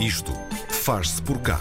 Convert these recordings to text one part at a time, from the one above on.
Isto faz-se por cá.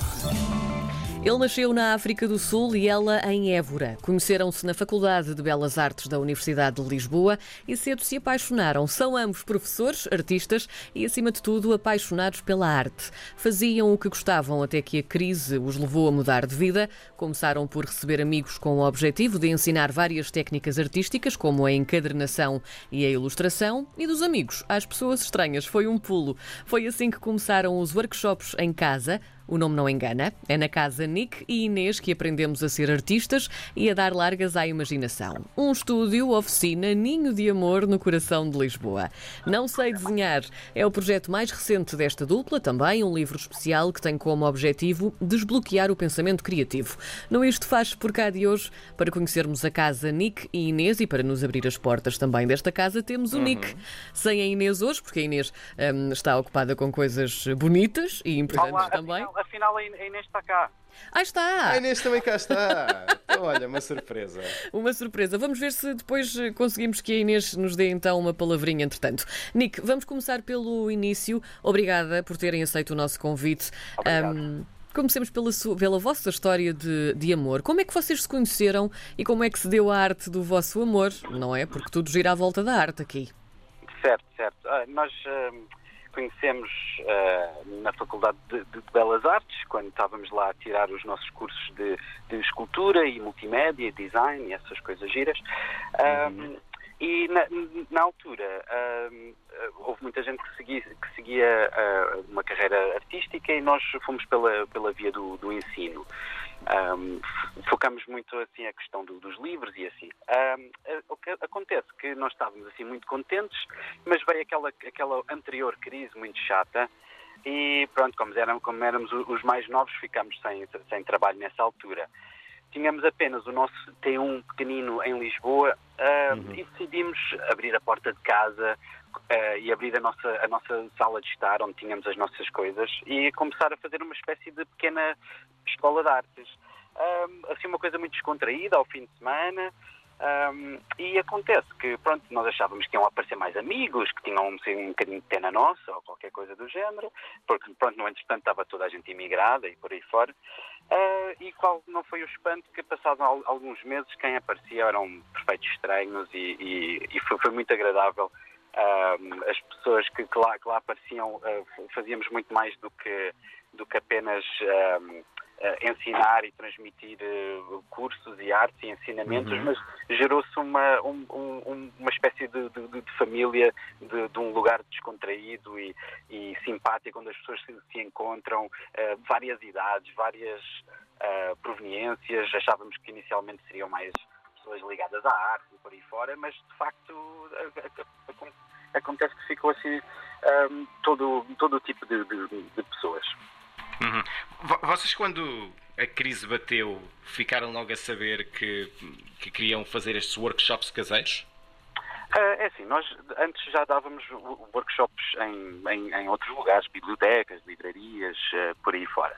Ele nasceu na África do Sul e ela em Évora. Conheceram-se na Faculdade de Belas Artes da Universidade de Lisboa e cedo se apaixonaram. São ambos professores, artistas e, acima de tudo, apaixonados pela arte. Faziam o que gostavam até que a crise os levou a mudar de vida. Começaram por receber amigos com o objetivo de ensinar várias técnicas artísticas, como a encadernação e a ilustração, e dos amigos às pessoas estranhas. Foi um pulo. Foi assim que começaram os workshops em casa o nome não engana. É na casa Nick e Inês que aprendemos a ser artistas e a dar largas à imaginação. Um estúdio, oficina, ninho de amor no coração de Lisboa. Não sei desenhar é o projeto mais recente desta dupla, também um livro especial que tem como objetivo desbloquear o pensamento criativo. No Isto Faz por cá de hoje, para conhecermos a casa Nick e Inês e para nos abrir as portas também desta casa, temos o uhum. Nick. Sem a Inês hoje, porque a Inês hum, está ocupada com coisas bonitas e importantes Olá, também. Afinal, afinal a Inês está cá. Ah, está! A Inês também cá está. Então, olha, uma surpresa. Uma surpresa. Vamos ver se depois conseguimos que a Inês nos dê então uma palavrinha entretanto. Nick, vamos começar pelo início. Obrigada por terem aceito o nosso convite. Um, comecemos pela, sua, pela vossa história de, de amor. Como é que vocês se conheceram e como é que se deu a arte do vosso amor? Não é? Porque tudo gira à volta da arte aqui. Certo, certo. Ah, nós. Uh conhecemos uh, na Faculdade de, de, Belas Artes, quando estávamos lá a tirar os nossos cursos de, de escultura e multimédia, design e essas coisas giras. Uhum. e na, na altura houve muita gente que seguia, que seguia uh, uma carreira artística e nós fomos pela, pela via do, do ensino. Um, focamos muito assim a questão do, dos livros e assim. Um, o que acontece que nós estávamos assim muito contentes, mas veio aquela, aquela anterior crise muito chata e pronto, como, éramos, como éramos os mais novos, ficámos sem, sem trabalho nessa altura. Tínhamos apenas o nosso T1 pequenino em Lisboa uh, uhum. e decidimos abrir a porta de casa, uh, e abrir a nossa, a nossa sala de estar, onde tínhamos as nossas coisas, e começar a fazer uma espécie de pequena escola de artes. Um, assim, uma coisa muito descontraída ao fim de semana. Um, e acontece que, pronto, nós achávamos que iam aparecer mais amigos, que tinham assim, um bocadinho de pena nossa ou qualquer coisa do género, porque, pronto, no entretanto estava toda a gente imigrada e por aí fora. Uh, e qual não foi o espanto que, passados alguns meses, quem aparecia eram perfeitos estranhos e, e, e foi, foi, muito agradável as pessoas que, que, lá, que lá apareciam uh, fazíamos muito mais do que, do que apenas uh, ensinar e transmitir uh, cursos e artes e ensinamentos, uhum. mas gerou-se uma, um, um, uma espécie de, de, de família, de, de, um lugar descontraído e, e, simpático, onde as pessoas se, se encontram, várias idades, várias proveniências. Achávamos que inicialmente seriam mais pessoas ligadas à arte e por aí fora, mas de facto acontece que ficou assim um, todo, todo tipo de, de, de pessoas. Uhum. Vocês, quando a crise bateu, ficaram logo a saber que, que queriam fazer estes workshops caseiros? É assim, nós antes já dávamos workshops em, em, em outros lugares, bibliotecas, livrarias, eh, por aí fora.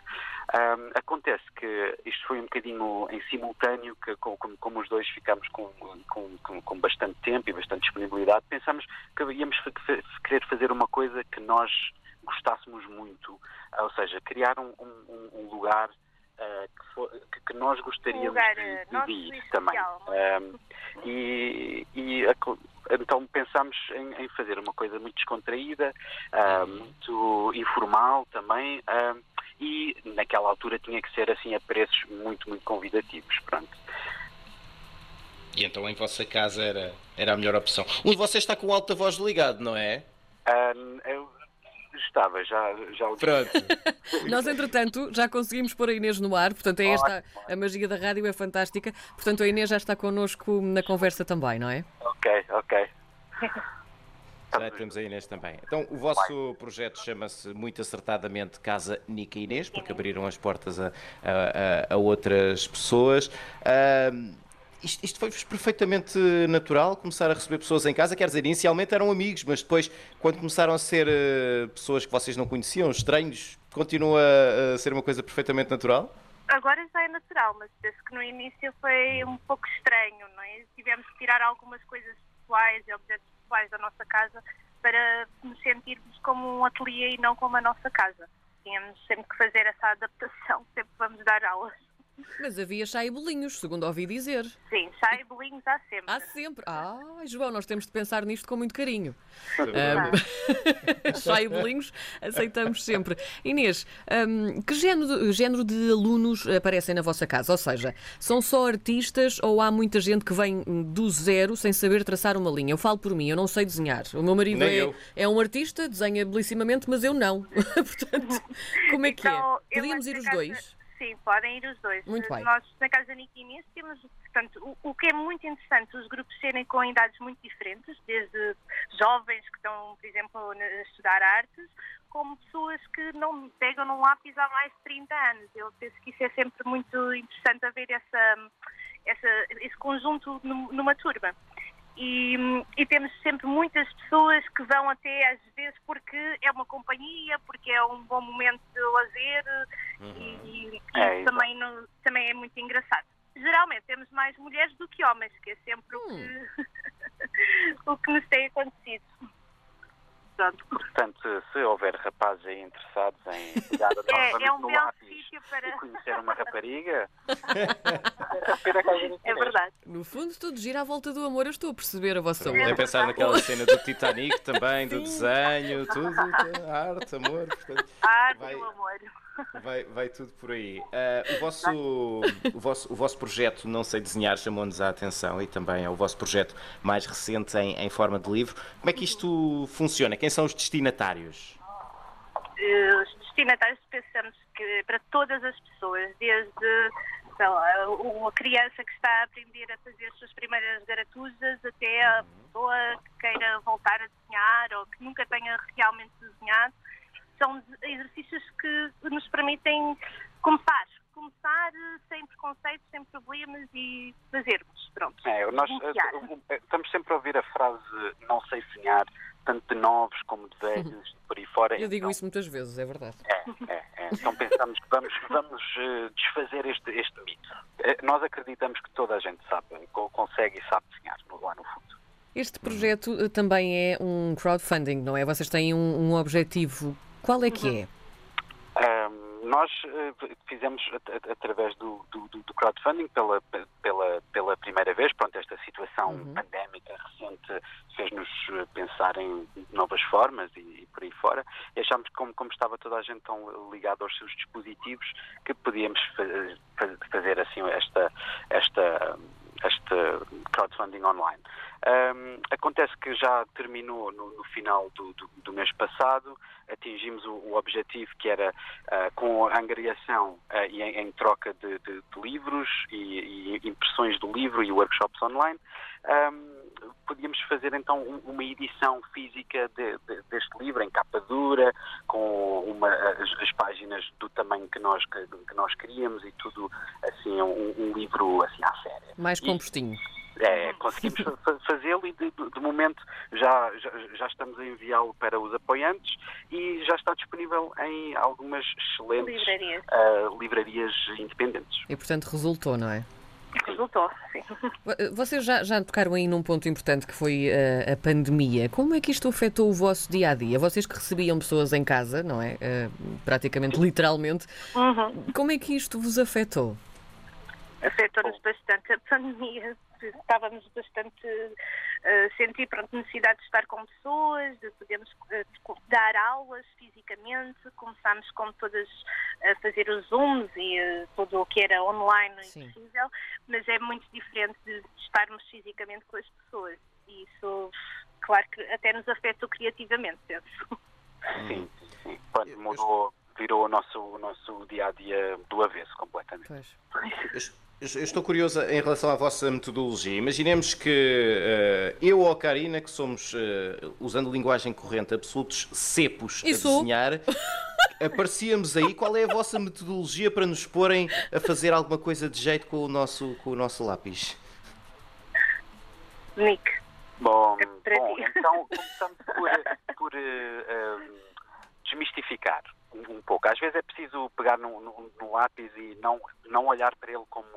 Um, acontece que isto foi um bocadinho em simultâneo, que como, como os dois ficámos com, com, com, bastante tempo e bastante disponibilidade, pensamos que íamos querer fazer uma coisa que nós gostássemos muito, ou seja, criar um, um, um lugar que, nós gostaríamos um lugar, de, de ir também. e, e a, então pensamos em, em, fazer uma coisa muito descontraída, uh, muito informal também. Uh, e naquela altura tinha que ser assim a preços muito, muito convidativos. Pronto. E então em vossa casa era, era a melhor opção. Um de vocês está com o alta voz ligado, não é? Uh, eu estava, já, já o Pronto. Nós, entretanto, já conseguimos pôr a Inês no ar, portanto, é esta a magia da rádio é fantástica. Portanto, a Inês já está connosco na conversa também, não é? Ok, ok. Já temos a Inês também. Então, o vosso projeto chama-se muito acertadamente Casa Nica Inês, porque abriram as portas a, a, a outras pessoas. Uh, isto, isto foi-vos perfeitamente natural, começar a receber pessoas em casa? Quer dizer, inicialmente eram amigos, mas depois, quando começaram a ser uh, pessoas que vocês não conheciam, estranhos, continua a ser uma coisa perfeitamente natural? Agora já é natural, mas penso que no início foi um pouco estranho, não é? Tivemos que tirar algumas coisas pessoais e objetos pessoais da nossa casa para nos sentirmos como um ateliê e não como a nossa casa. tínhamos sempre que fazer essa adaptação, sempre vamos dar aulas. Mas havia chá e bolinhos, segundo ouvi dizer. Sim, chá e bolinhos há sempre. Há sempre. Ah, João, nós temos de pensar nisto com muito carinho. Um... chá e bolinhos aceitamos sempre. Inês, um, que género, género de alunos aparecem na vossa casa? Ou seja, são só artistas ou há muita gente que vem do zero sem saber traçar uma linha? Eu falo por mim, eu não sei desenhar. O meu marido é, é, um artista, desenha belíssimamente, mas eu não. Portanto, como é que então, é? Podíamos ir os casa... dois? Sim, podem ir os dois. Muito bem. Nós, na Casa Inês, temos, portanto, o, o, que é muito interessante, os grupos serem com idades muito diferentes, desde jovens que estão, por exemplo, a estudar artes, como pessoas que não pegam num lápis há mais de 30 anos. Eu penso que isso é sempre muito interessante haver essa, essa, esse conjunto numa turma. E, e, temos sempre muitas pessoas que vão até às vezes porque é uma companhia, porque é um bom momento de lazer uhum. e, e é, também, não, também é muito engraçado. Geralmente temos mais mulheres do que homens, que é sempre hum. o, que, o que nos tem acontecido. Pronto. Portanto, se houver rapazes aí interessados em pegar é, é um no lápis para... e conhecer uma rapariga, é verdade. No fundo, tudo gira à volta do amor, eu estou a perceber a vossa É pensar naquela cena do Titanic também, do desenho, tudo, arte, amor. Portanto, arte vai... e o amor. Vai, vai tudo por aí. Uh, o, vosso, o, vosso, o vosso projeto Não Sei Desenhar chamou-nos a atenção e também é o vosso projeto mais recente em, em forma de livro. Como é que isto funciona? Quem são os destinatários? Eh, os destinatários pensamos que para todas as pessoas, desde lá, uma criança que está a aprender a fazer as suas primeiras garatuzas até a pessoa que queira voltar a desenhar ou que nunca tenha realmente desenhado são exercícios que nos permitem começar. Começar sem preconceitos, sem problemas e fazermos. Pronto. É, nós eh, eh, estamos sempre a ouvir a frase não sei sonhar, tanto de novos como de velhos, por aí fora. Eu digo então, isso muitas vezes, é verdade. É, é, é. Então pensamos que vamos, vamos uh, desfazer este, este mito. nós acreditamos que toda a gente sabe, consegue e sabe desenhar lá no fundo. Este projeto também é um crowdfunding, não é? Vocês têm um, um objetivo qual é que é? Nós uh, fizemos at através do, do, do, crowdfunding pela, pela, pela primeira vez. Pronto, esta situação uhum. pandémica recente fez-nos eh, pensar em novas formas e, e, por aí fora. E achámos que, como, como estava toda a gente tão ligada aos seus dispositivos, que podíamos fa fazer assim esta, esta, esta crowdfunding online. Um, acontece que já terminou no, no final do, do, do, mês passado, atingimos o, o objetivo que era uh, com a angariação uh, e em, em, troca de, de, de livros e, e, impressões do livro e workshops online. Um, podíamos fazer então uma edição física de, deste livro em capa dura, com uma, as, as, páginas do tamanho que nós, que, que nós queríamos e tudo assim, um, um livro assim à séria. Mais compostinho. E, é, conseguimos fazê-lo e de, de, momento já, já, já estamos a enviá-lo para os apoiantes e já está disponível em algumas excelentes livrarias, uh, livrarias independentes. E portanto resultou, não é? Resultou, sim. Vocês já, já tocaram aí num ponto importante que foi uh, a pandemia. Como é que isto afetou o vosso dia a dia? Vocês que recebiam pessoas em casa, não é? Uh, praticamente, literalmente. Uhum. Como é que isto vos afetou? Afetou-nos bastante a pandemia estávamos bastante a uh, sentir pronto, necessidade de estar com pessoas, de podermos uh, dar aulas fisicamente, começámos como todas a fazer os Zooms e uh, tudo o que era online e possível, mas é muito diferente de estarmos fisicamente com as pessoas e isso, claro que até nos afetou criativamente, penso. Sim, sim. Pronto, mudou, virou o nosso, o nosso dia a dia do avesso completamente. Pois. Eu estou curioso em relação à vossa metodologia. Imaginemos que uh, eu ou a Karina, que somos, uh, usando linguagem corrente, absolutos cepos Isso. a desenhar, aparecíamos aí. Qual é a vossa metodologia para nos porem a fazer alguma coisa de jeito com o nosso, com o nosso lápis? Nick. Bom, bom então começamos por, por uh, desmistificar um, pouco. Às vezes é preciso pegar no, no, no, lápis e não, não olhar para ele como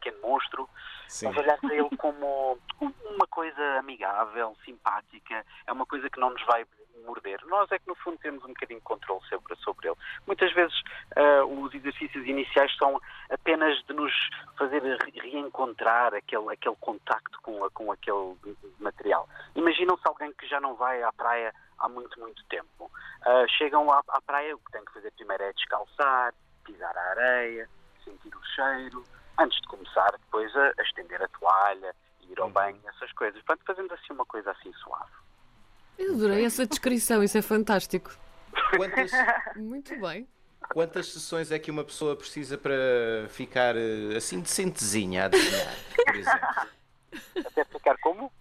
pequeno monstro, Sim. mas olhar para ele como uma coisa amigável, simpática, é uma coisa que não nos vai morder. Nós é que no fundo temos um bocadinho de controle sobre, sobre ele. muitas vezes uh, os exercícios iniciais são apenas de nos fazer reencontrar aquele, aquele contacto com, com aquele material. Imaginam se alguém que já não vai à praia há muito, muito tempo. Uh, chegam à, à praia, o que tem que fazer primeiro é descalçar, pisar a areia, sentir o cheiro, antes de começar depois a, a estender a toalha, ir ao uhum. banho, essas coisas. Portanto, fazemos assim uma coisa assim suave. Eu adorei essa descrição, isso é fantástico. Quantas... Muito bem. Quantas sessões é que uma pessoa precisa para ficar eh, assim decentezinha a desenhar, por exemplo? Até ficar como?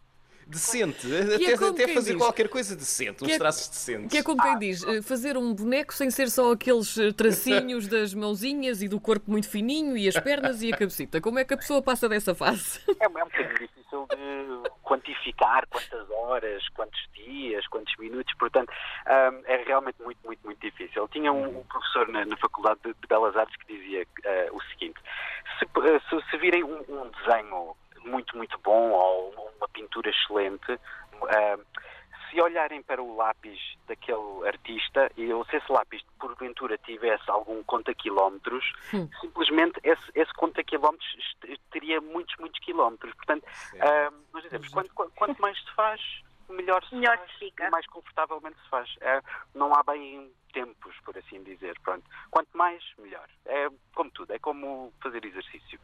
Decente, até, é até fazer diz, qualquer coisa decente, uns é, traços decentes. Que é como quem diz, eh, fazer um boneco sem ser só aqueles eh, tracinhos das mãozinhas e do corpo muito fininho e as pernas e a cabecita. Como é que a pessoa passa dessa fase? É, é um bocadinho difícil de quantificar quantas horas, quantos dias, quantos minutos, portanto um, é realmente muito, muito, muito difícil. Tinha um, um professor na, na, Faculdade de, de, Belas Artes que dizia uh, o seguinte, se, se, se virem um, um desenho muito, muito bom ou uma pintura excelente, uh, se olharem para o lápis daquele artista, e se esse lápis porventura tivesse algum conta-quilómetros, hum. simplesmente esse, esse conta-quilómetros teria muitos, muitos quilómetros. Portanto, uh, nós dizemos, quanto, quanto, mais se faz, melhor se melhor faz, fica. mais confortavelmente se faz. Uh, não há bem tempos, por assim dizer. Pronto. Quanto mais, melhor. É como tudo, é como fazer exercício.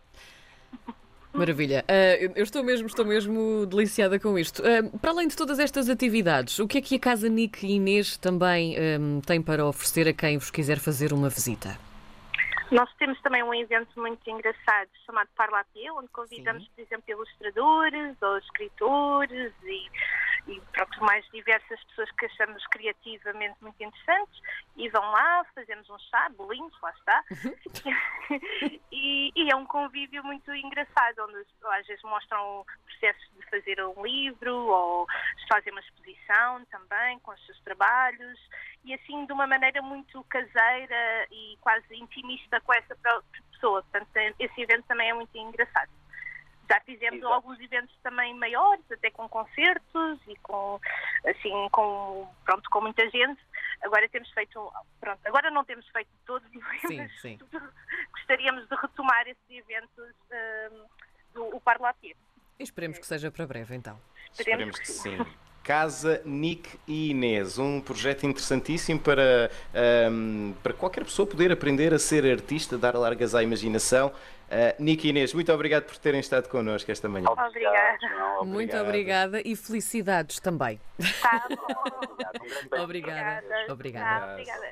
Maravilha. Uh, eu estou mesmo, estou mesmo deliciada com isto. Uh, para além de todas estas atividades, o que é que a Casa Nick e Inês também um, tem para oferecer a quem vos quiser fazer uma visita? Nós temos também um evento muito engraçado chamado Parlapier, onde convidamos, Sim. por exemplo, ilustradores ou escritores e e pronto, mais diversas pessoas que achamos criativamente muito interessantes e vão lá, fazemos um chá, bolinhos, lá está. e, e, é um convívio muito engraçado, onde às vezes mostram processos de fazer um livro ou fazem uma exposição também com os seus trabalhos e assim de uma maneira muito caseira e quase intimista com essa pessoa. Portanto, esse evento também é muito engraçado. Já fizemos Exato. alguns eventos também maiores, até com concertos e com assim com pronto com muita gente. Agora temos feito pronto, agora não temos feito todos, sim, mas sim. gostaríamos de retomar esses eventos um, do Parlapier. Esperemos que seja para breve então. Esperemos, Esperemos que sim. Casa Nick e Inês, um projeto interessantíssimo para, um, para qualquer pessoa poder aprender a ser artista, dar largas à imaginação. Uh, Nick e Inês, muito obrigado por terem estado connosco esta manhã. Obrigada. Muito obrigada e felicidades também. Tá bom. obrigada. Obrigada. Obrigada. obrigada.